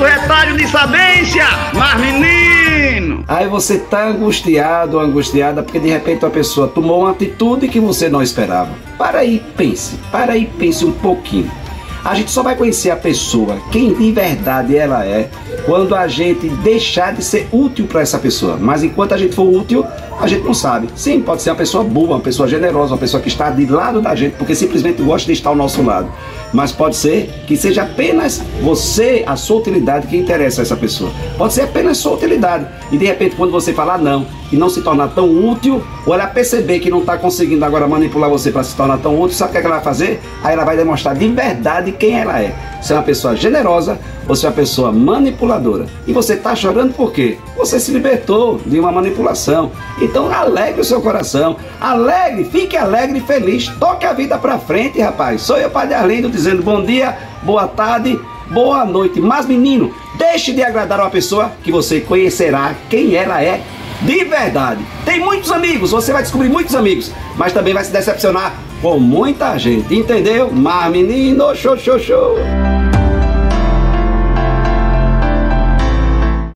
do retalho de sabência, mas menino! Aí você tá angustiado ou angustiada porque de repente a pessoa tomou uma atitude que você não esperava. Para aí, pense, para aí, pense um pouquinho. A gente só vai conhecer a pessoa, quem de verdade ela é, quando a gente deixar de ser útil para essa pessoa. Mas enquanto a gente for útil, a gente não sabe. Sim, pode ser uma pessoa boa, uma pessoa generosa, uma pessoa que está de lado da gente, porque simplesmente gosta de estar ao nosso lado. Mas pode ser que seja apenas você, a sua utilidade, que interessa a essa pessoa. Pode ser apenas sua utilidade. E de repente, quando você falar não e não se tornar tão útil, ou ela perceber que não está conseguindo agora manipular você para se tornar tão útil, sabe o que, é que ela vai fazer? Aí ela vai demonstrar de verdade quem ela é. Se é uma pessoa generosa ou se é uma pessoa manipuladora. E você está chorando por quê? Você se libertou de uma manipulação. Então alegre o seu coração. Alegre, fique alegre e feliz. Toque a vida para frente, rapaz. Sou eu, Padre Arlindo, dizendo bom dia, boa tarde, boa noite. Mas menino, deixe de agradar uma pessoa que você conhecerá quem ela é de verdade. Tem muitos amigos, você vai descobrir muitos amigos, mas também vai se decepcionar com muita gente, entendeu? Mas menino, show, show, show.